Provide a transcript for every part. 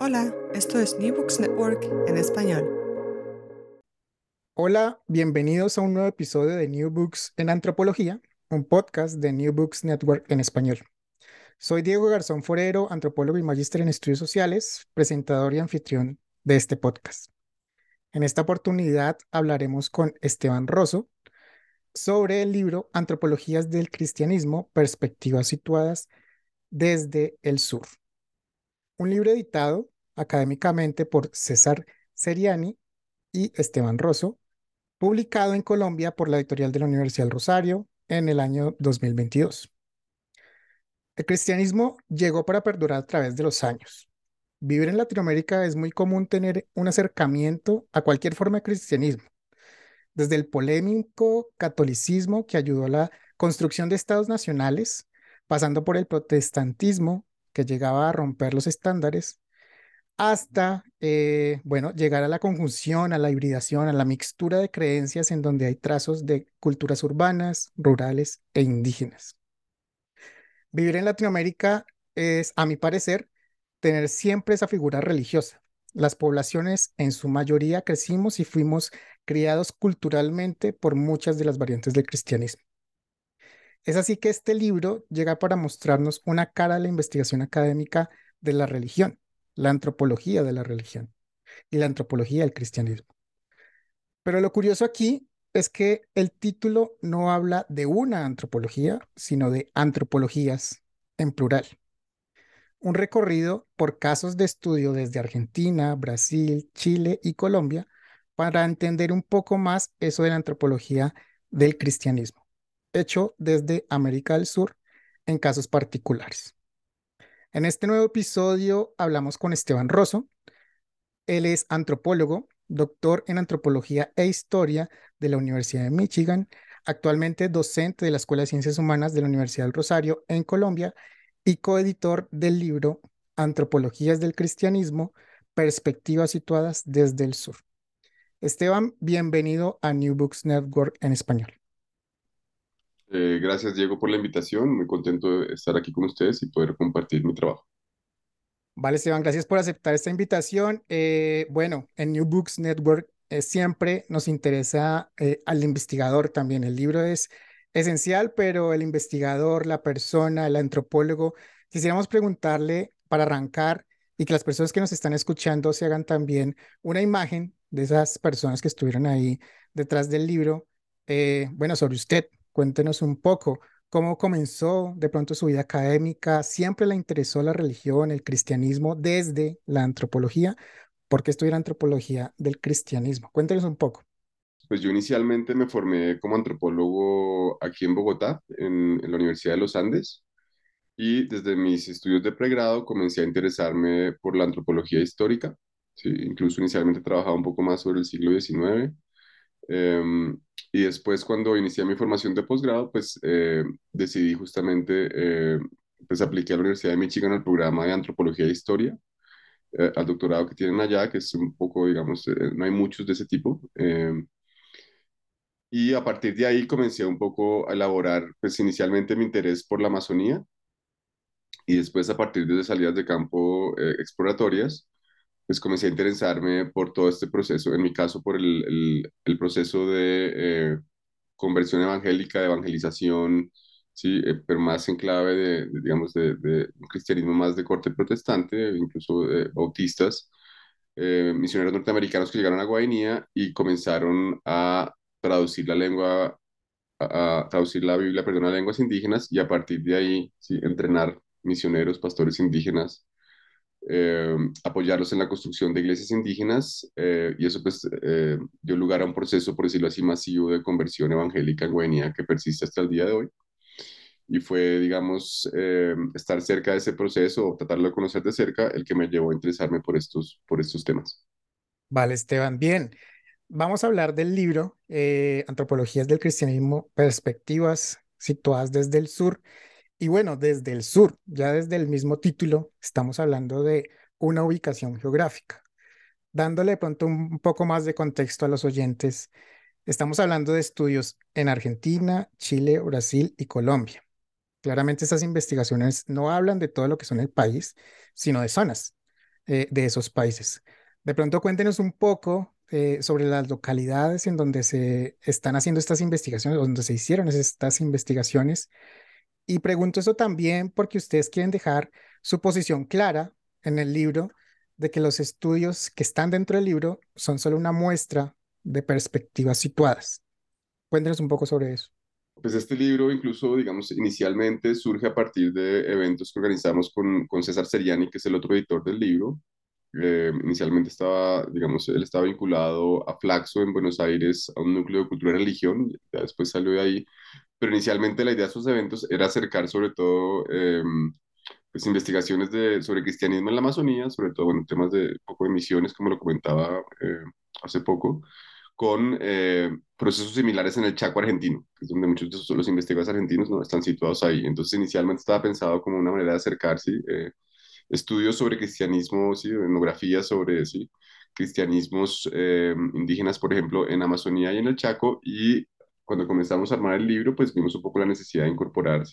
Hola, esto es New Books Network en español. Hola, bienvenidos a un nuevo episodio de New Books en Antropología, un podcast de New Books Network en español. Soy Diego Garzón Forero, antropólogo y magíster en estudios sociales, presentador y anfitrión de este podcast. En esta oportunidad hablaremos con Esteban Rosso sobre el libro Antropologías del Cristianismo, Perspectivas situadas desde el Sur un libro editado académicamente por César Seriani y Esteban Rosso, publicado en Colombia por la editorial de la Universidad Rosario en el año 2022. El cristianismo llegó para perdurar a través de los años. Vivir en Latinoamérica es muy común tener un acercamiento a cualquier forma de cristianismo, desde el polémico catolicismo que ayudó a la construcción de estados nacionales, pasando por el protestantismo que llegaba a romper los estándares, hasta, eh, bueno, llegar a la conjunción, a la hibridación, a la mixtura de creencias en donde hay trazos de culturas urbanas, rurales e indígenas. Vivir en Latinoamérica es, a mi parecer, tener siempre esa figura religiosa. Las poblaciones en su mayoría crecimos y fuimos criados culturalmente por muchas de las variantes del cristianismo. Es así que este libro llega para mostrarnos una cara de la investigación académica de la religión, la antropología de la religión y la antropología del cristianismo. Pero lo curioso aquí es que el título no habla de una antropología, sino de antropologías en plural. Un recorrido por casos de estudio desde Argentina, Brasil, Chile y Colombia para entender un poco más eso de la antropología del cristianismo hecho desde América del Sur en casos particulares. En este nuevo episodio hablamos con Esteban Rosso. Él es antropólogo, doctor en antropología e historia de la Universidad de Michigan, actualmente docente de la Escuela de Ciencias Humanas de la Universidad del Rosario en Colombia y coeditor del libro Antropologías del Cristianismo, Perspectivas situadas desde el sur. Esteban, bienvenido a New Books Network en español. Eh, gracias, Diego, por la invitación. Muy contento de estar aquí con ustedes y poder compartir mi trabajo. Vale, Esteban, gracias por aceptar esta invitación. Eh, bueno, en New Books Network eh, siempre nos interesa al investigador también. El libro es esencial, pero el investigador, la persona, el antropólogo, quisiéramos preguntarle para arrancar y que las personas que nos están escuchando se hagan también una imagen de esas personas que estuvieron ahí detrás del libro. bueno, sobre usted, Cuéntenos un poco cómo comenzó de pronto su vida académica. ¿Siempre le interesó la religión, el cristianismo desde la antropología? ¿Por qué estudiar antropología del cristianismo? Cuéntenos un poco. Pues yo inicialmente me formé como antropólogo aquí en Bogotá, en, la Universidad de los Andes, y desde mis estudios de pregrado comencé a interesarme por la antropología histórica. ¿sí? Incluso inicialmente trabajaba un poco más sobre el siglo XIX. Y después cuando inicié mi formación de posgrado, pues eh, decidí justamente, eh, pues apliqué a la Universidad de Michigan al programa de Antropología e Historia, eh, al doctorado que tienen allá, que es un poco, digamos, no hay muchos de ese tipo. y a partir de ahí comencé un poco a elaborar, pues inicialmente mi interés por la Amazonía y después a partir de salidas de campo exploratorias, pues comencé a interesarme por todo este proceso, en mi caso por el, el, proceso de eh, conversión evangélica, de evangelización ¿sí? Eh, pero más en clave de, de, digamos, de, de, un cristianismo más de corte protestante, incluso bautistas, eh, misioneros norteamericanos que llegaron a Guainía y comenzaron a traducir la lengua, a, a traducir la Biblia, perdón, a lenguas indígenas y a partir de ahí, ¿sí? entrenar misioneros, pastores indígenas eh, apoyarlos en la construcción de iglesias indígenas eh, y eso pues eh, dio lugar a un proceso, por decirlo así, masivo de conversión evangélica en Guainía que persiste hasta el día de hoy. Y fue, digamos, estar cerca de ese proceso o tratarlo de conocer de cerca el que me llevó a interesarme por estos, por estos temas. Vale, Esteban, bien. Vamos a hablar del libro Antropologías del Cristianismo, Perspectivas situadas desde el sur. Y bueno, desde el sur, ya desde el mismo título, estamos hablando de una ubicación geográfica. Dándole pronto un poco más de contexto a los oyentes, estamos hablando de estudios en Argentina, Chile, Brasil y Colombia. Claramente estas investigaciones no hablan de todo lo que son el país, sino de zonas eh, de esos países. De pronto cuéntenos un poco eh, sobre las localidades en donde se están haciendo estas investigaciones, donde se hicieron estas investigaciones y pregunto eso también porque ustedes quieren dejar su posición clara en el libro de que los estudios que están dentro del libro son solo una muestra de perspectivas situadas. Cuéntenos un poco sobre eso. Pues este libro incluso, digamos, inicialmente surge a partir de eventos que organizamos con, con César Seriani, que es el otro editor del libro. Eh, inicialmente estaba, digamos, él estaba vinculado a Flaxo en Buenos Aires, a un núcleo de cultura y religión, ya después salió de ahí pero inicialmente la idea de estos eventos era acercar sobre todo em, pues, investigaciones de, sobre cristianismo en la Amazonía, sobre todo bueno, temas de poco de misiones, como lo comentaba eh, hace poco, con eh, procesos similares en el Chaco argentino, que es donde muchos de los investigadores argentinos no están situados ahí. Entonces inicialmente estaba pensado como una manera de acercarse, eh, estudios sobre cristianismo, ¿sí? etnografías sobre ¿sí? cristianismos em, indígenas, por ejemplo, en Amazonía y en el Chaco, y cuando comenzamos a armar el libro, pues vimos un poco la necesidad de incorporar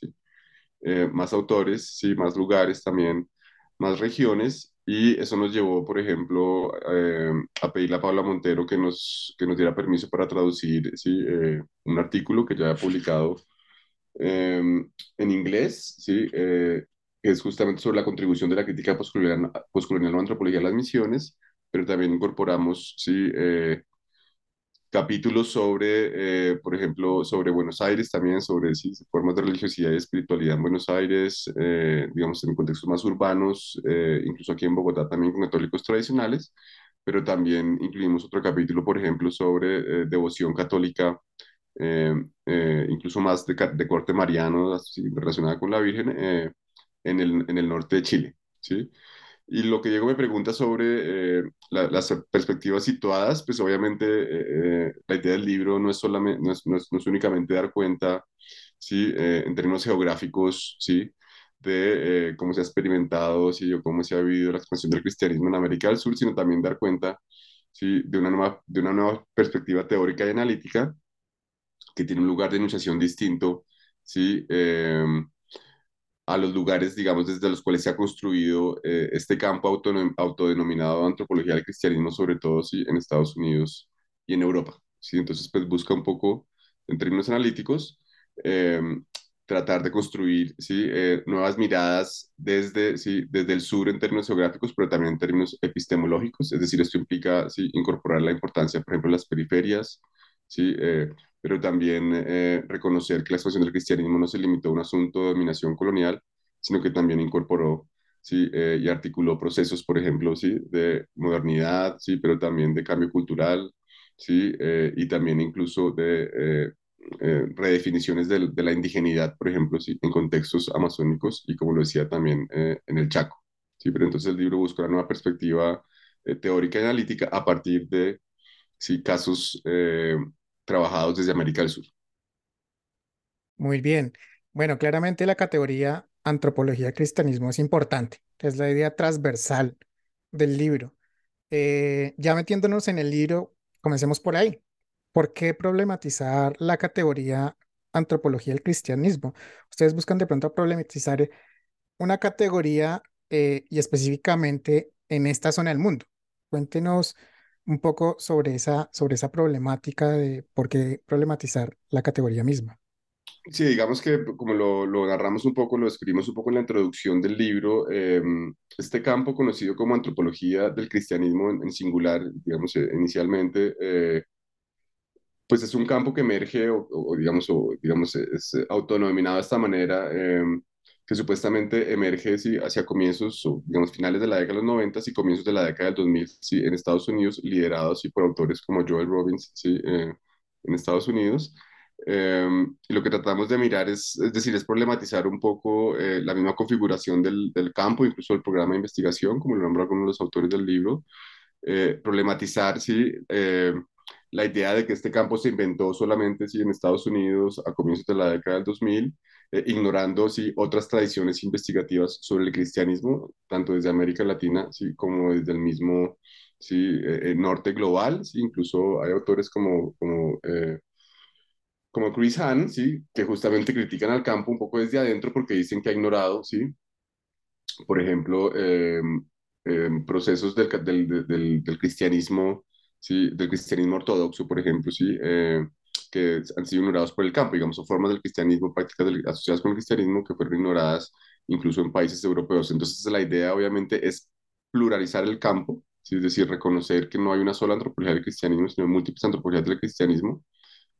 eh, más autores, ¿sí? más lugares también, más regiones, y eso nos llevó, por ejemplo, eh, a pedirle a Paula Montero que nos, que nos diera permiso para traducir ¿sí? Eh, un artículo que ya había publicado em, en inglés, ¿sí? que es justamente sobre la contribución de la crítica postcolonial, postcolonial o antropología a las misiones, pero también incorporamos ¿sí? Capítulos sobre, eh, por ejemplo, sobre Buenos Aires también, sobre sí, formas de religiosidad y espiritualidad en Buenos Aires, eh, digamos, en contextos más urbanos, eh, incluso aquí en Bogotá también con católicos tradicionales, pero también incluimos otro capítulo, por ejemplo, sobre devoción católica, incluso más de, de, corte mariano, así, relacionada con la Virgen, en el, en el norte de Chile, ¿sí? Y lo que Diego me pregunta sobre eh, las perspectivas situadas, pues obviamente eh, eh, la idea del libro no es, solamente, no es, no es, no es únicamente dar cuenta, ¿sí? en términos geográficos, ¿sí? de cómo se ha experimentado, ¿sí? o cómo se ha vivido la expansión del cristianismo en América del Sur, sino también dar cuenta ¿sí? de, una nueva, de una nueva perspectiva teórica y analítica que tiene un lugar de enunciación distinto, ¿sí? A los lugares, digamos, desde los cuales se ha construido eh, este campo autodenominado antropología del cristianismo, sobre todo sí, en Estados Unidos y en Europa. ¿sí? Entonces, pues busca un poco, en términos analíticos, em, tratar de construir ¿sí? Eh, nuevas miradas desde, ¿sí? desde el sur en términos geográficos, pero también en términos epistemológicos, es decir, esto implica ¿sí? incorporar la importancia, por ejemplo, de las periferias, ¿sí? Eh, pero también eh, reconocer que la expansión del cristianismo no se limitó a un asunto de dominación colonial, sino que también incorporó ¿sí? Eh, y articuló procesos, por ejemplo, ¿sí? de modernidad, ¿sí? pero también de cambio cultural, ¿sí? Eh, y también incluso de redefiniciones de, de, la indigenidad, por ejemplo, ¿sí? en contextos amazónicos y, como lo decía, también en el Chaco. ¿sí? Pero entonces el libro busca una nueva perspectiva teórica y analítica a partir de ¿sí? casos trabajados desde América del Sur. Muy bien. Bueno, claramente la categoría antropología cristianismo es importante, es la idea transversal del libro. Eh, ya metiéndonos en el libro, comencemos por ahí. ¿Por qué problematizar la categoría antropología del cristianismo? Ustedes buscan de pronto problematizar una categoría eh, y específicamente en esta zona del mundo. Cuéntenos un poco sobre esa, sobre esa problemática de por qué problematizar la categoría misma. Sí, digamos que como lo, lo narramos un poco, lo escribimos un poco en la introducción del libro, eh, este campo conocido como antropología del cristianismo en, en singular, digamos, eh, inicialmente, eh, pues es un campo que emerge o, o, digamos, o, digamos, es autodenominado de esta manera, eh, que supuestamente emerge hacia comienzos, o, digamos, finales de la década de los 90 y comienzos de la década del 2000, sí, en Estados Unidos, liderados sí, por autores como Joel Robbins, eh, en Estados Unidos. Eh, y lo que tratamos de mirar es, es decir, es problematizar un poco eh, la misma configuración del, del, campo, incluso el programa de investigación, como lo nombran algunos de los autores del libro, eh, problematizar, sí, la idea de que este campo se inventó solamente sí, en Estados Unidos a comienzos de la década del 2000, eh, ignorando sí, otras tradiciones investigativas sobre el cristianismo, tanto desde América Latina sí, como desde el mismo sí, eh, norte global. Sí, incluso hay autores como, como, eh, como Chris Hahn, sí, que justamente critican al campo un poco desde adentro porque dicen que ha ignorado, sí, por ejemplo, eh, eh, procesos del, del, del, cristianismo, ¿sí? del cristianismo ortodoxo, por ejemplo, ¿sí? Eh, que han sido ignorados por el campo, digamos, o formas del cristianismo, prácticas del, asociadas con el cristianismo que fueron ignoradas incluso en países europeos. Entonces, la idea obviamente es pluralizar el campo, ¿sí? es decir, reconocer que no hay una sola antropología del cristianismo, sino múltiples antropologías del cristianismo.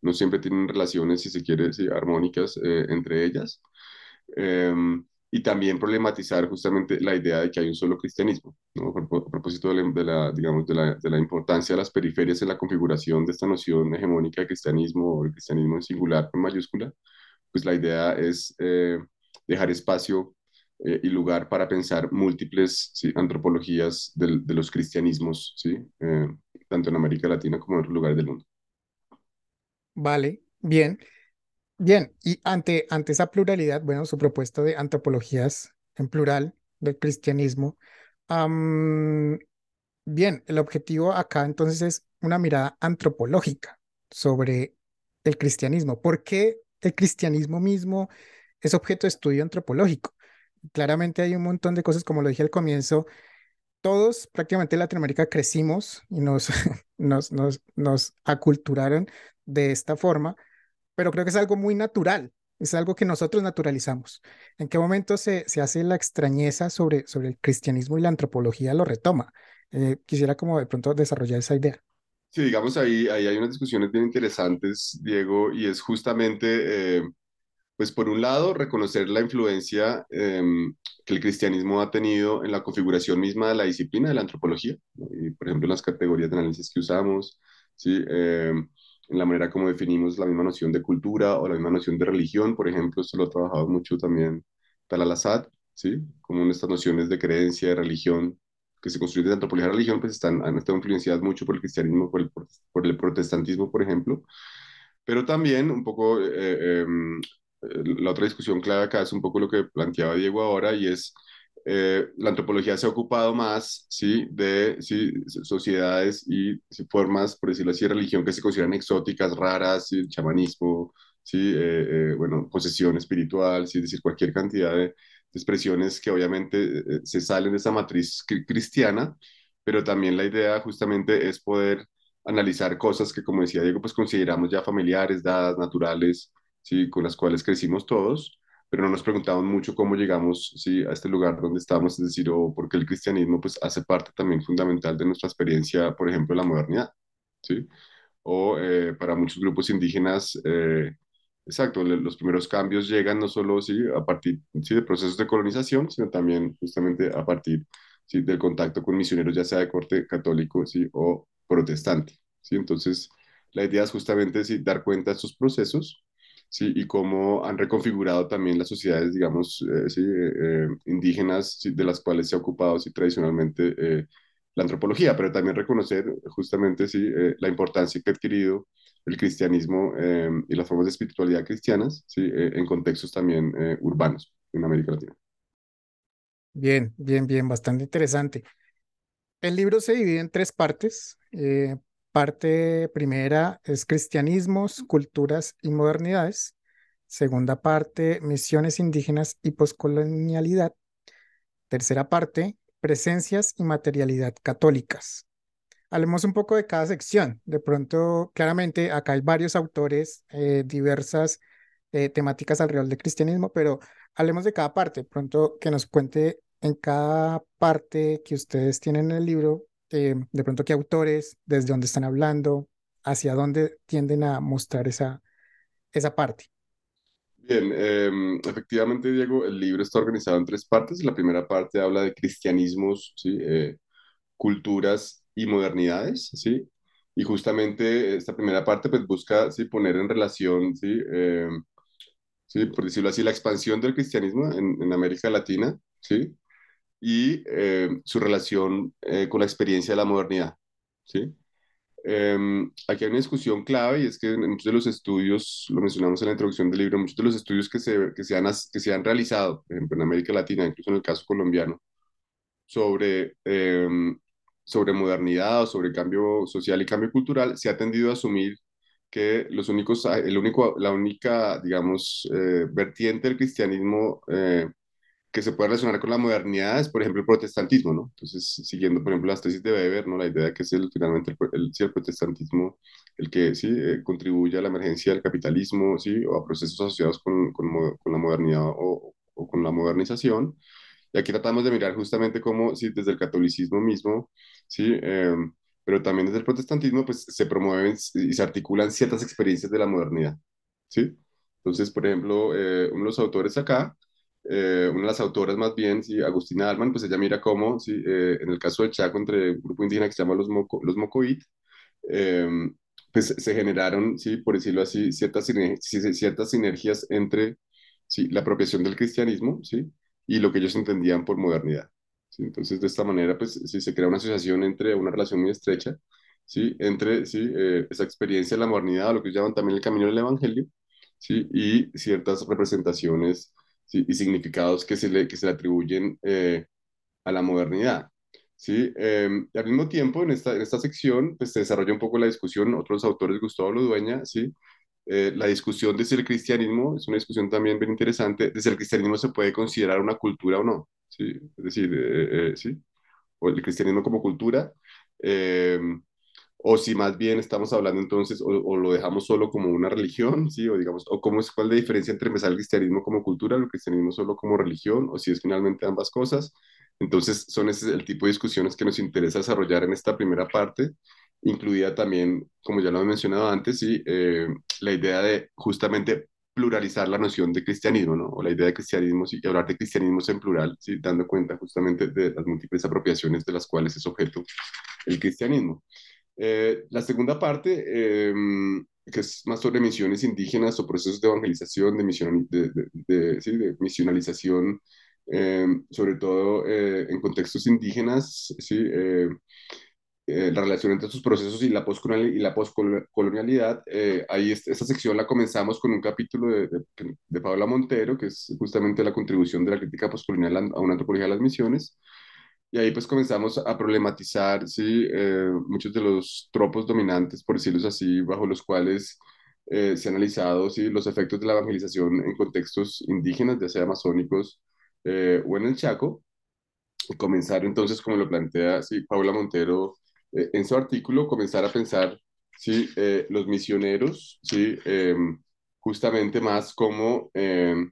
No siempre tienen relaciones, si se quiere, ¿sí? armónicas eh, entre ellas. Um, y también problematizar justamente la idea de que hay un solo cristianismo, ¿no? a propósito de la, de la digamos, de la, de la, importancia de las periferias en la configuración de esta noción hegemónica de cristianismo o el cristianismo en singular con mayúscula, pues la idea es eh, dejar espacio eh, y lugar para pensar múltiples ¿sí? antropologías del, de los cristianismos, ¿sí? Eh, tanto en América Latina como en otros lugares del mundo. Vale, bien. Bien, y ante, ante esa pluralidad, bueno, su propuesta de antropologías en plural del cristianismo, bien, el objetivo acá entonces es una mirada antropológica sobre el cristianismo. ¿Por qué el cristianismo mismo es objeto de estudio antropológico? Claramente hay un montón de cosas, como lo dije al comienzo, todos prácticamente en Latinoamérica crecimos y nos, nos, nos, nos aculturaron de esta forma pero creo que es algo muy natural, es algo que nosotros naturalizamos. ¿En qué momento se, se hace la extrañeza sobre, sobre el cristianismo y la antropología lo retoma? Eh, quisiera como de pronto desarrollar esa idea. Sí, digamos, ahí, ahí hay unas discusiones bien interesantes, Diego, y es justamente, eh, pues por un lado, reconocer la influencia eh, que el cristianismo ha tenido en la configuración misma de la disciplina de la antropología, ¿no? y por ejemplo, las categorías de análisis que usamos, ¿sí? En la manera como definimos la misma noción de cultura o la misma noción de religión, por ejemplo, esto lo ha trabajado mucho también Talal Assad, ¿sí? Como en estas nociones de creencia, de religión, que se construyen de antropología y religión, pues están, han estado influenciadas mucho por el cristianismo, por el, por el protestantismo, por ejemplo, pero también un poco, eh, eh, la otra discusión clave acá es un poco lo que planteaba Diego ahora, y es eh, la antropología se ha ocupado más ¿sí? de ¿sí? sociedades y formas, por decirlo así, de religión que se consideran exóticas, raras, ¿sí? chamanismo, ¿sí? Eh, eh, bueno, posesión espiritual, ¿sí? decir, cualquier cantidad de, de expresiones que obviamente eh, se salen de esa matriz cristiana, pero también la idea justamente es poder analizar cosas que, como decía Diego, pues consideramos ya familiares, dadas, naturales, ¿sí? con las cuales crecimos todos pero no nos preguntamos mucho cómo llegamos ¿sí? a este lugar donde estamos, es decir, o porque el cristianismo pues, hace parte también fundamental de nuestra experiencia, por ejemplo, la modernidad, ¿sí? O eh, para muchos grupos indígenas, eh, exacto, los primeros cambios llegan no solo ¿sí? a partir ¿sí? de procesos de colonización, sino también justamente a partir ¿sí? del contacto con misioneros, ya sea de corte católico ¿sí? o protestante, ¿sí? Entonces, la idea es justamente ¿sí? dar cuenta de estos procesos ¿sí? y cómo han reconfigurado también las sociedades, digamos, eh, ¿sí? eh, indígenas, ¿sí? de las cuales se ha ocupado ¿sí? tradicionalmente eh, la antropología, pero también reconocer justamente ¿sí? Eh, la importancia que ha adquirido el cristianismo y las formas de espiritualidad cristianas ¿sí? en contextos también urbanos en América Latina. Bien, bien, bien, bastante interesante. El libro se divide en tres partes. Eh, Parte primera es cristianismos, culturas y modernidades. Segunda parte, misiones indígenas y poscolonialidad. Tercera parte, presencias y materialidad católicas. Hablemos un poco de cada sección. De pronto, claramente, acá hay varios autores, eh, diversas eh, temáticas alrededor del cristianismo, pero hablemos de cada parte. Pronto que nos cuente en cada parte que ustedes tienen en el libro, eh, de pronto qué autores, desde dónde están hablando, hacia dónde tienden a mostrar esa, esa parte. Bien, em, efectivamente, Diego, el libro está organizado en tres partes. La primera parte habla de cristianismos. Eh, culturas y modernidades, ¿sí? Y justamente esta primera parte pues busca ¿sí? poner en relación, ¿sí? Em, ¿sí? por decirlo así, la expansión del cristianismo en, en América Latina, ¿sí? Y em, su relación eh, con la experiencia de la modernidad. ¿sí? Em, aquí hay una discusión clave y es que en muchos de los estudios, lo mencionamos en la introducción del libro, muchos de los estudios que se, que se, han, que se han realizado, por ejemplo, en América Latina, incluso en el caso colombiano, sobre, em, sobre modernidad o sobre cambio social y cambio cultural, se ha tendido a asumir que los únicos, el único, la única, digamos, eh, vertiente del cristianismo eh, que se puede relacionar con la modernidad es, por ejemplo, el protestantismo, ¿no? Entonces, siguiendo, por ejemplo, las tesis de Weber, ¿no? La idea de que es el, finalmente el, el, protestantismo el que, sí, eh, contribuye a la emergencia del capitalismo, ¿sí? O a procesos asociados con, con, con la modernidad o, o, con la modernización. Y aquí tratamos de mirar justamente cómo, sí, desde el catolicismo mismo, ¿sí? Eh, pero también desde el protestantismo, pues se promueven y se articulan ciertas experiencias de la modernidad, ¿sí? Entonces, por ejemplo, eh, uno de los autores acá, eh, una de las autoras más bien, sí, Agustina Alman, pues ella mira cómo, sí, eh, en el caso del Chaco, entre un grupo indígena que se llama los, Moco, los Mocoit, eh, pues se generaron, sí, por decirlo así, ciertas, ciertas sinergias entre sí, la apropiación del cristianismo sí, y lo que ellos entendían por modernidad. ¿sí? Entonces, de esta manera, pues sí, se crea una asociación entre una relación muy estrecha, ¿sí? entre sí, esa experiencia de la modernidad, lo que llaman también el camino del evangelio, ¿sí? y ciertas representaciones y significados que se le, que se le atribuyen eh, a la modernidad. ¿sí? Em, al mismo tiempo, en esta, en esta sección pues, se desarrolla un poco la discusión, otros autores, Gustavo Ludueña, ¿sí? Eh, la discusión de si el cristianismo, es una discusión también bien interesante, de si el cristianismo se puede considerar una cultura o no, ¿sí? Es decir, eh, ¿sí? O el cristianismo como cultura, em, o si más bien estamos hablando entonces, o, lo dejamos solo como una religión, ¿sí? O digamos, o cómo es, cuál es la diferencia entre empezar el cristianismo como cultura, el cristianismo solo como religión, o si es finalmente ambas cosas. Entonces, son ese el tipo de discusiones que nos interesa desarrollar en esta primera parte, incluida también, como ya lo he mencionado antes, ¿sí? Eh, la idea de justamente pluralizar la noción de cristianismo, ¿no? O la idea de cristianismo, y hablar de cristianismos en plural, ¿sí? Dando cuenta justamente de las múltiples apropiaciones de las cuales es objeto el cristianismo. Eh, la segunda parte, em, que es más sobre misiones indígenas o procesos de evangelización, de, misión, de, de, sí, de misionalización, em, sobre todo eh, en contextos indígenas, ¿sí? Eh, la relación entre estos procesos y la postcolonialidad. ahí esta sección la comenzamos con un capítulo de, de, Paula Montero, que es justamente la contribución de la crítica postcolonial a una antropología de las misiones. Y ahí pues comenzamos a problematizar, sí, eh, muchos de los tropos dominantes, por decirlo así, bajo los cuales eh, se han analizado, sí, los efectos de la evangelización en contextos indígenas, ya sea amazónicos eh, o en el Chaco. Y comenzar entonces, como lo plantea, sí, Paula Montero en su artículo, comenzar a pensar, sí, los misioneros, sí, em, justamente más como em,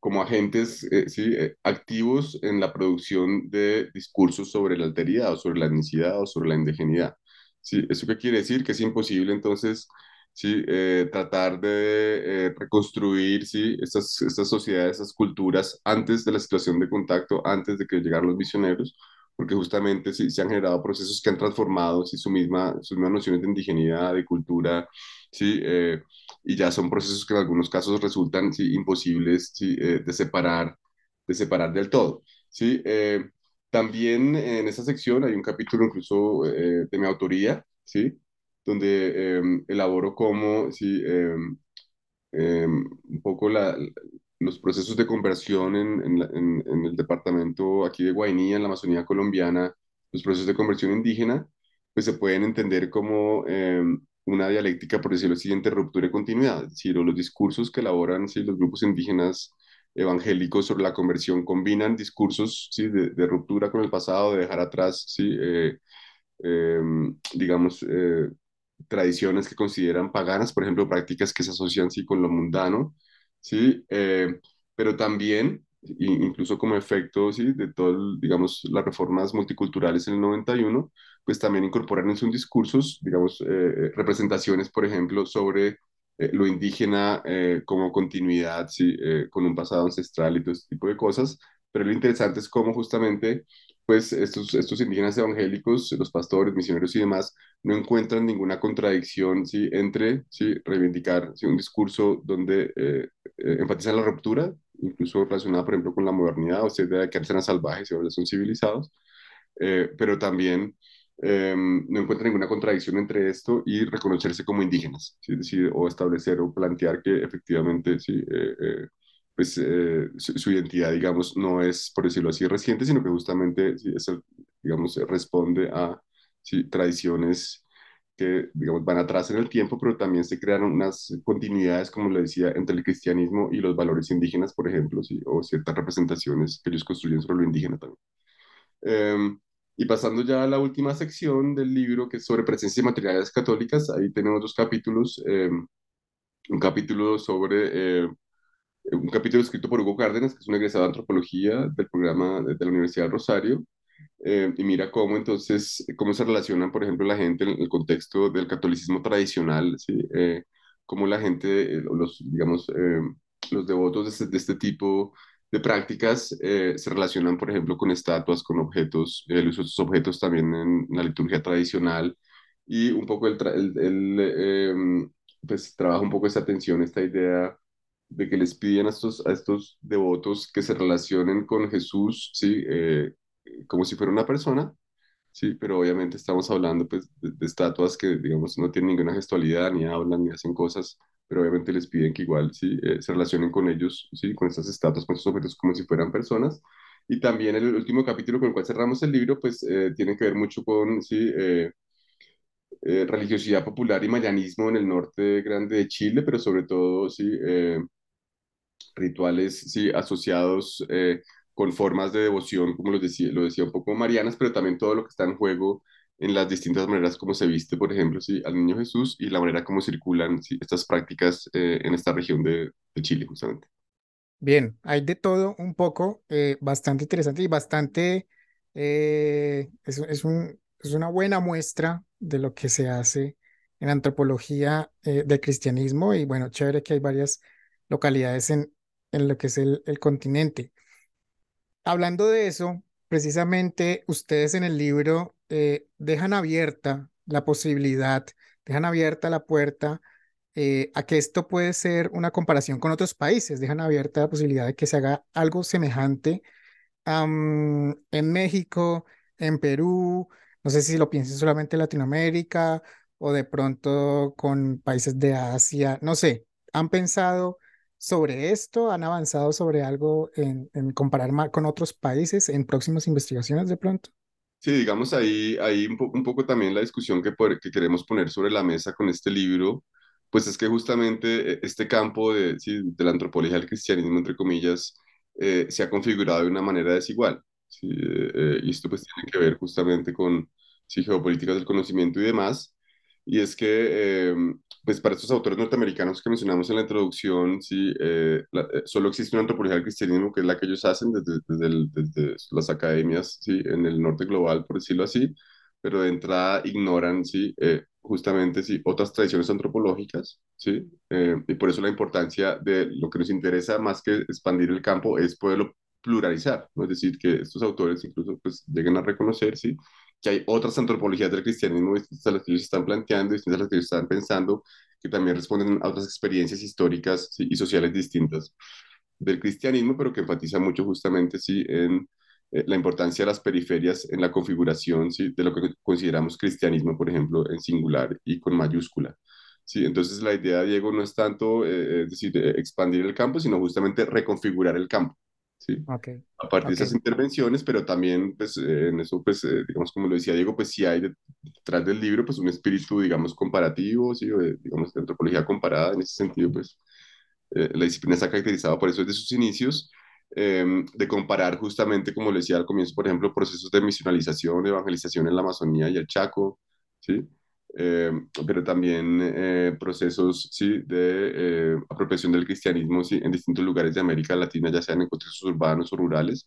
como agentes eh, ¿sí? Eh, activos en la producción de discursos sobre la alteridad o sobre la etnicidad o sobre la indigenidad. ¿sí? ¿Eso qué quiere decir? Que es imposible entonces ¿sí? Eh, tratar de reconstruir ¿sí? estas, estas sociedades, estas culturas antes de la situación de contacto, antes de que llegaran los misioneros, porque justamente sí, se han generado procesos que han transformado ¿sí? su misma, sus mismas nociones de indigenidad, de cultura, ¿sí? Y ya son procesos que en algunos casos resultan ¿sí? imposibles ¿sí? Eh, de, separar, de separar del todo. ¿sí? Eh, también en esa sección hay un capítulo incluso eh, de mi autoría, ¿sí? donde em, elaboro cómo ¿sí? Em, em, un poco la, los procesos de conversión en, en, en, el departamento aquí de Guainía, en la Amazonía colombiana, los procesos de conversión indígena, pues se pueden entender como una dialéctica, por decirlo así, de ruptura y continuidad, es decir, los discursos que elaboran ¿sí? los grupos indígenas evangélicos sobre la conversión combinan discursos ¿sí? de, ruptura con el pasado, de dejar atrás, ¿sí? Eh, em, digamos, eh, tradiciones que consideran paganas, por ejemplo, prácticas que se asocian ¿sí? con lo mundano, ¿sí? Eh, pero también, incluso como efecto, ¿sí? De todo, digamos, las reformas multiculturales en el 91, pues también incorporan en sus discursos, digamos, eh, representaciones, por ejemplo, sobre eh, lo indígena como continuidad, ¿sí? con un pasado ancestral y todo este tipo de cosas, pero lo interesante es cómo justamente pues estos, estos indígenas evangélicos, los pastores, misioneros y demás, no encuentran ninguna contradicción ¿sí? entre ¿sí? reivindicar ¿sí? un discurso donde eh, eh, enfatizan la ruptura, incluso relacionada, por ejemplo, con la modernidad, o sea, de que eran salvajes y ahora son civilizados, eh, pero también em, no encuentran ninguna contradicción entre esto y reconocerse como indígenas, ¿sí? o establecer o plantear que efectivamente sí, pues eh, su, identidad, digamos, no es, por decirlo así, reciente, sino que justamente, sí, digamos, responde a tradiciones que, digamos, van atrás en el tiempo, pero también se crean unas continuidades, como le decía, entre el cristianismo y los valores indígenas, por ejemplo, ¿sí? o ciertas representaciones que ellos construyen sobre lo indígena también. Y pasando ya a la última sección del libro, que es sobre presencia de materiales católicas, ahí tenemos dos capítulos. Em, un capítulo sobre eh, un capítulo escrito por Hugo Cárdenas, que es un egresado de antropología del programa de, la Universidad de Rosario, eh, y mira cómo entonces, cómo se relacionan, por ejemplo, la gente en el contexto del catolicismo tradicional, ¿sí? Eh, cómo la gente, eh, los, digamos, los devotos de este, de este, tipo de prácticas se relacionan, por ejemplo, con estatuas, con objetos, el uso de estos objetos también en, la liturgia tradicional, y un poco el, el, el pues trabaja un poco esa tensión, esta idea de que les piden a estos, a estos devotos que se relacionen con Jesús, ¿sí? Eh, como si fuera una persona, ¿sí? Pero obviamente estamos hablando pues, de, estatuas que, digamos, no tienen ninguna gestualidad, ni hablan, ni hacen cosas, pero obviamente les piden que igual, ¿sí? Eh, se relacionen con ellos, ¿sí? Con estas estatuas, con estos objetos como si fueran personas. Y también el último capítulo con el cual cerramos el libro, pues eh, tiene que ver mucho con, ¿sí? religiosidad popular y mayanismo en el norte grande de Chile, pero sobre todo, sí, rituales sí, asociados eh, con formas de devoción, como lo decía, lo decía un poco Marianas, pero también todo lo que está en juego en las distintas maneras como se viste, por ejemplo, sí, al Niño Jesús y la manera como circulan sí, estas prácticas eh, en esta región de, de, Chile, justamente. Bien, hay de todo un poco, eh, bastante interesante y bastante, es, es, un, es, una buena muestra de lo que se hace en antropología del cristianismo y bueno, chévere que hay varias localidades en, en lo que es el, el continente. Hablando de eso, precisamente ustedes en el libro eh, dejan abierta la posibilidad, dejan abierta la puerta eh, a que esto puede ser una comparación con otros países, dejan abierta la posibilidad de que se haga algo semejante en México, en Perú, no sé si lo piensen solamente en Latinoamérica o de pronto con países de Asia, no sé, ¿han pensado sobre esto? ¿Han avanzado sobre algo en, comparar con otros países en próximas investigaciones de pronto? Sí, digamos ahí, ahí un, poco también la discusión que, que queremos poner sobre la mesa con este libro, pues es que justamente eh, este campo de, de la antropología del cristianismo, entre comillas, eh, se ha configurado de una manera desigual. Eh, y esto pues tiene que ver justamente con sí, geopolíticas del conocimiento y demás. Y es que pues para estos autores norteamericanos que mencionamos en la introducción, sí, eh, eh, solo existe una antropología del cristianismo que es la que ellos hacen desde, desde, las academias, sí, en el norte global, por decirlo así, pero de entrada ignoran, sí, eh, justamente, sí, otras tradiciones antropológicas, sí, y por eso la importancia de lo que nos interesa más que expandir el campo es poderlo pluralizar, ¿no? es decir, que estos autores incluso pues lleguen a reconocer, sí, que hay otras antropologías del cristianismo distintas a las que ellos están planteando, distintas a las que ellos están pensando, que también responden a otras experiencias históricas y sociales distintas del cristianismo, pero que enfatizan mucho justamente sí, en eh, la importancia de las periferias en la configuración ¿sí? de lo que consideramos cristianismo, por ejemplo, en singular y con mayúscula. Sí, entonces la idea, Diego, no es tanto eh, es decir, expandir el campo, sino justamente reconfigurar el campo. ¿Sí? Okay. A partir de esas intervenciones, pero también, pues, eh, en eso, pues, eh, digamos, como lo decía Diego, pues sí hay detrás del libro, pues, un espíritu, digamos, comparativo, ¿sí? De, digamos, de antropología comparada, en ese sentido, pues, eh, la disciplina está caracterizada por eso desde sus inicios, em, de comparar justamente, como le decía al comienzo, por ejemplo, procesos de misionalización, de evangelización en la Amazonía y el Chaco, ¿sí? Eh, pero también eh, procesos ¿sí? de eh, apropiación del cristianismo ¿sí? en distintos lugares de América Latina, ya sean en contextos urbanos o rurales,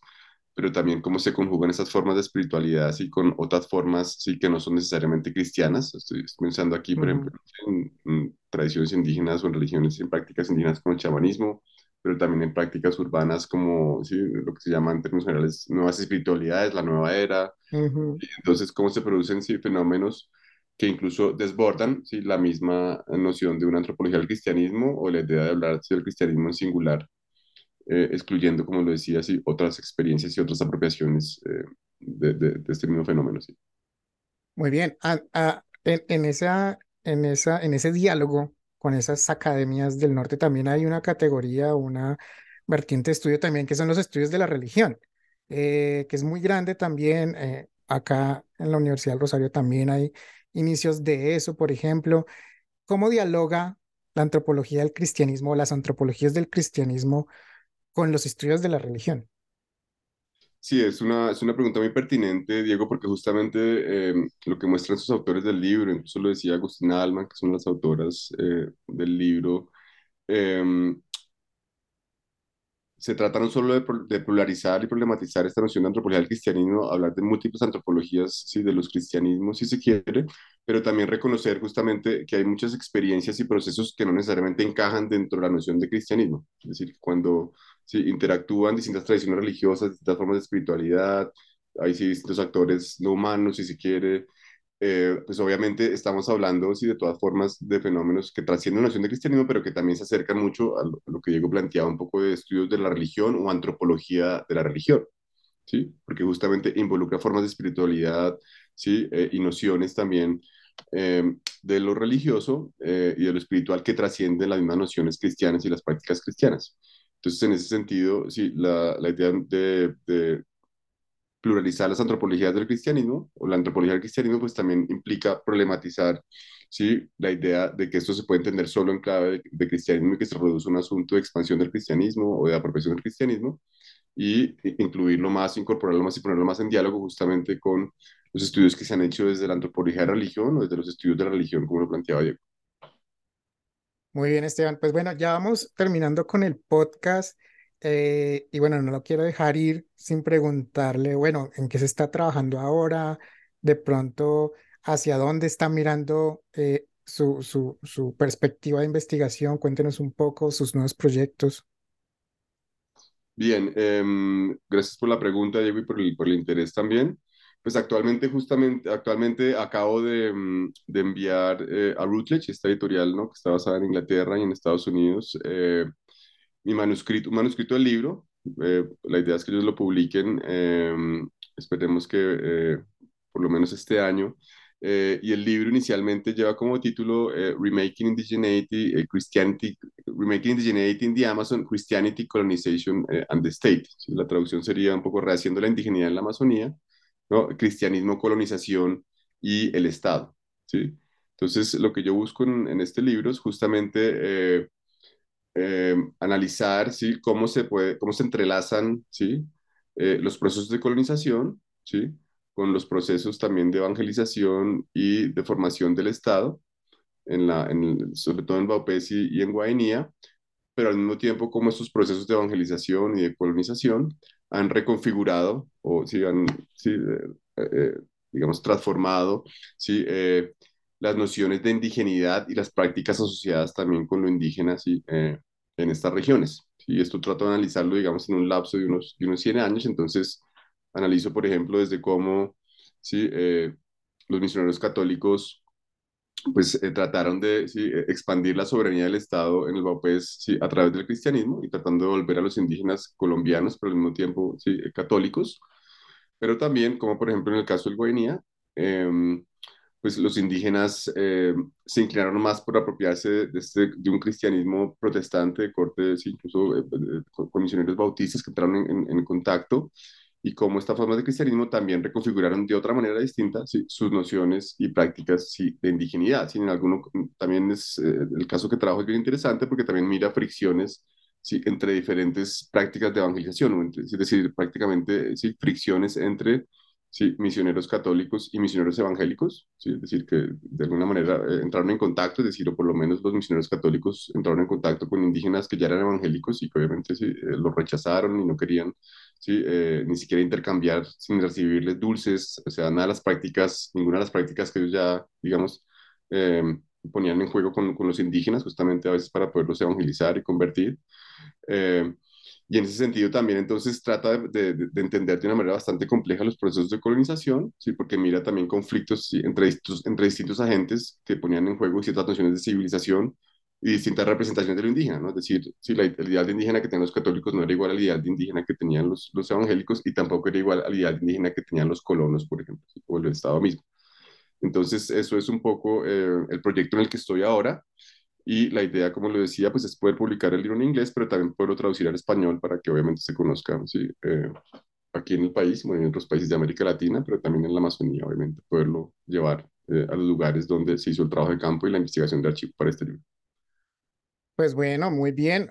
pero también cómo se conjugan esas formas de espiritualidad ¿sí? con otras formas ¿sí? que no son necesariamente cristianas. Estoy pensando aquí, por ejemplo, en, en, tradiciones indígenas o en religiones, en prácticas indígenas como el chamanismo, pero también en prácticas urbanas como ¿sí? lo que se llaman en términos generales nuevas espiritualidades, la nueva era. Uh -huh. Entonces, cómo se producen ¿sí? fenómenos que incluso desbordan ¿sí? la misma noción de una antropología del cristianismo o la idea de hablar del cristianismo en singular, eh, excluyendo, como lo decía, otras experiencias y otras apropiaciones eh, de, este mismo fenómeno. Muy bien. Ah, ah, en ese diálogo con esas academias del norte también hay una categoría, una vertiente de estudio también, que son los estudios de la religión, eh, que es muy grande también. acá en la Universidad del Rosario también hay inicios de eso, por ejemplo. ¿Cómo dialoga la antropología del cristianismo o las antropologías del cristianismo con los estudios de la religión? Sí, es una, es una pregunta muy pertinente, Diego, porque justamente eh, lo que muestran sus autores del libro, incluso lo decía Agustina Alman, que son las autoras eh, del libro, eh, se trata no solo de, de, polarizar y problematizar esta noción de antropología del cristianismo, hablar de múltiples antropologías ¿sí? de los cristianismos, si se quiere, pero también reconocer justamente que hay muchas experiencias y procesos que no necesariamente encajan dentro de la noción de cristianismo. Es decir, cuando ¿sí? interactúan distintas tradiciones religiosas, distintas formas de espiritualidad, hay sí, distintos actores no humanos, si se quiere, eh, pues obviamente estamos hablando, sí, de todas formas, de fenómenos que trascienden la noción de cristianismo, pero que también se acercan mucho a lo, a lo, que Diego planteaba, un poco de estudios de la religión o antropología de la religión, ¿sí? Porque justamente involucra formas de espiritualidad, ¿sí? Eh, y nociones también eh, de lo religioso eh, y de lo espiritual que trascienden las mismas nociones cristianas y las prácticas cristianas. Entonces, en ese sentido, sí, la, la idea de, de pluralizar las antropologías del cristianismo, o la antropología del cristianismo, pues también implica problematizar ¿sí? la idea de que esto se puede entender solo en clave de, de, cristianismo y que se reduce un asunto de expansión del cristianismo o de apropiación del cristianismo, y incluirlo más, incorporarlo más y ponerlo más en diálogo justamente con los estudios que se han hecho desde la antropología de religión o desde los estudios de la religión, como lo planteaba Diego. Muy bien, Esteban. Pues bueno, ya vamos terminando con el podcast. Eh, y bueno, no lo quiero dejar ir sin preguntarle, bueno, ¿en qué se está trabajando ahora? De pronto, ¿hacia dónde está mirando eh, su, su, su, perspectiva de investigación? Cuéntenos un poco sus nuevos proyectos. Bien, eh, gracias por la pregunta, Diego, y por el, por el interés también. Pues actualmente, justamente, actualmente acabo de, mm, de enviar eh, a Routledge, esta editorial, ¿no? Que está basada en Inglaterra y en Estados Unidos, mi manuscrito, un manuscrito del libro. Eh, la idea es que ellos lo publiquen, eh, esperemos que eh, por lo menos este año. y el libro inicialmente lleva como título Remaking Indigeneity, Christianity, Remaking Indigeneity in the Amazon, Christianity, Colonization and the State. La traducción sería un poco rehaciendo la indigeneidad en la Amazonía, ¿no? cristianismo, colonización y el Estado. ¿sí? Entonces, lo que yo busco en, en este libro es justamente eh, analizar ¿sí? cómo, se puede, cómo se entrelazan ¿sí? Eh, los procesos de colonización ¿sí? con los procesos también de evangelización y de formación del Estado, en la, en, sobre todo en Baupés y, en Guainía, pero al mismo tiempo cómo estos procesos de evangelización y de colonización han reconfigurado o ¿sí? han, ¿sí? Eh, digamos, transformado ¿sí? Las nociones de indigenidad y las prácticas asociadas también con lo indígena ¿sí? eh, en estas regiones. Y esto trato de analizarlo, digamos, en un lapso de unos, de unos 100 años. Entonces, analizo, por ejemplo, desde cómo ¿sí? Eh, los misioneros católicos pues eh, trataron de ¿sí? expandir la soberanía del Estado en el Baupés ¿sí? a través del cristianismo y tratando de volver a los indígenas colombianos, pero al mismo tiempo ¿sí? católicos, pero también, como por ejemplo en el caso del Guainía, eh, pues los indígenas eh, se inclinaron más por apropiarse de, este, de, un cristianismo protestante de corte, sí, incluso eh, con, misioneros bautistas que entraron en, en, en, contacto, y cómo estas formas de cristianismo también reconfiguraron de otra manera distinta ¿sí? sus nociones y prácticas ¿sí? de indigenidad. ¿sí? En alguno, también es eh, el caso que trabajo es bien interesante porque también mira fricciones entre diferentes prácticas de evangelización, es decir, prácticamente fricciones entre ¿sí? misioneros católicos y misioneros evangélicos, ¿sí? es decir, que de alguna manera eh, entraron en contacto, es decir, o por lo menos los misioneros católicos entraron en contacto con indígenas que ya eran evangélicos y que obviamente sí, eh, los rechazaron y no querían ¿sí? Eh, ni siquiera intercambiar sin recibirles dulces, o sea, nada de las prácticas, ninguna de las prácticas que ellos ya, digamos, ponían en juego con, con, los indígenas, justamente a veces para poderlos evangelizar y convertir. Y en ese sentido también entonces trata de, de, entender de una manera bastante compleja los procesos de colonización, ¿sí? porque mira también conflictos entre, distintos, entre distintos agentes que ponían en juego ciertas nociones de civilización y distintas representaciones de lo indígena, ¿no? Es decir, si la, el ideal de indígena que tenían los católicos no era igual al ideal de indígena que tenían los, los evangélicos y tampoco era igual al ideal de indígena que tenían los colonos, por ejemplo, o el Estado mismo. Entonces, eso es un poco eh, el proyecto en el que estoy ahora. Y la idea, como lo decía, pues es poder publicar el libro en inglés, pero también poderlo traducir al español para que obviamente se conozca ¿sí? Eh, aquí en el país, bueno, en otros países de América Latina, pero también en la Amazonía, obviamente, poderlo llevar eh, a los lugares donde se hizo el trabajo de campo y la investigación de archivo para este libro. Pues bueno, muy bien.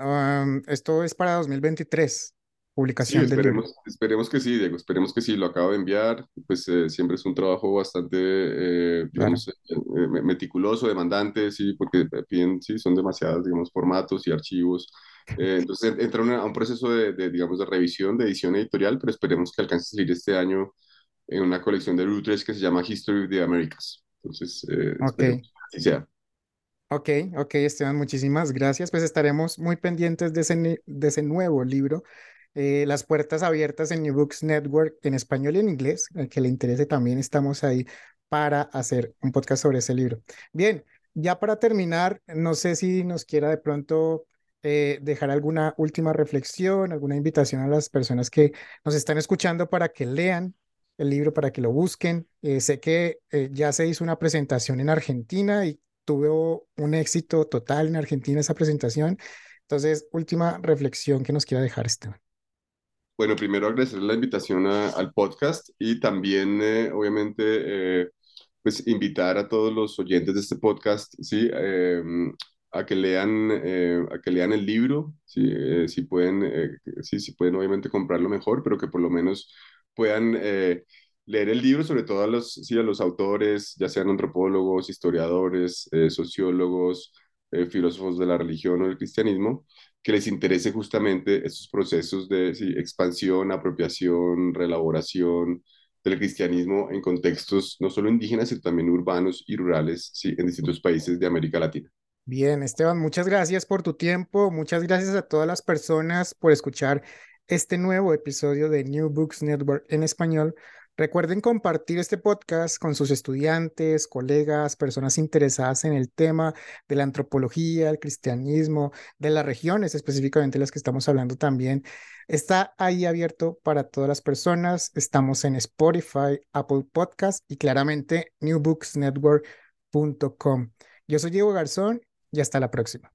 esto es para 2023 publicación sí, esperemos, esperemos que sí, Diego, esperemos que sí, lo acabo de enviar, pues eh, siempre es un trabajo bastante, eh, digamos, eh, meticuloso, demandante, sí, porque piden, sí, son demasiados, digamos, formatos y archivos, entonces entra a un proceso de, de, digamos, de revisión, de edición editorial, pero esperemos que alcance a salir este año en una colección de Routledge que se llama History of the Americas, entonces, okay. así sea. Ok, ok, Esteban, muchísimas gracias. Pues estaremos muy pendientes de ese, de ese nuevo libro eh, las puertas abiertas en New Books Network en español y en inglés. Al que le interese también estamos ahí para hacer un podcast sobre ese libro. Bien, ya para terminar, no sé si nos quiera de pronto eh, dejar alguna última reflexión, alguna invitación a las personas que nos están escuchando para que lean el libro, para que lo busquen. Eh, sé que ya se hizo una presentación en Argentina y tuvo un éxito total en Argentina esa presentación. Entonces, última reflexión que nos quiera dejar, Esteban. Bueno, primero agradecer la invitación al podcast y también, eh, obviamente, eh, pues invitar a todos los oyentes de este podcast, ¿sí? Em, a que lean, eh, a que lean el libro, ¿sí? si pueden, sí, si pueden obviamente comprarlo mejor, pero que por lo menos puedan leer el libro, sobre todo a los, sí, a los autores, ya sean antropólogos, historiadores, sociólogos, filósofos de la religión o del cristianismo, que les interese justamente estos procesos de expansión, apropiación, reelaboración del cristianismo en contextos no solo indígenas, sino también urbanos y rurales en distintos países de América Latina. Bien, Esteban, muchas gracias por tu tiempo, muchas gracias a todas las personas por escuchar este nuevo episodio de New Books Network en español. Recuerden compartir este podcast con sus estudiantes, colegas, personas interesadas en el tema de la antropología, el cristianismo, de las regiones, específicamente las que estamos hablando también. Está ahí abierto para todas las personas. Estamos en Spotify, Apple Podcast y claramente newbooksnetwork.com. Yo soy Diego Garzón y hasta la próxima.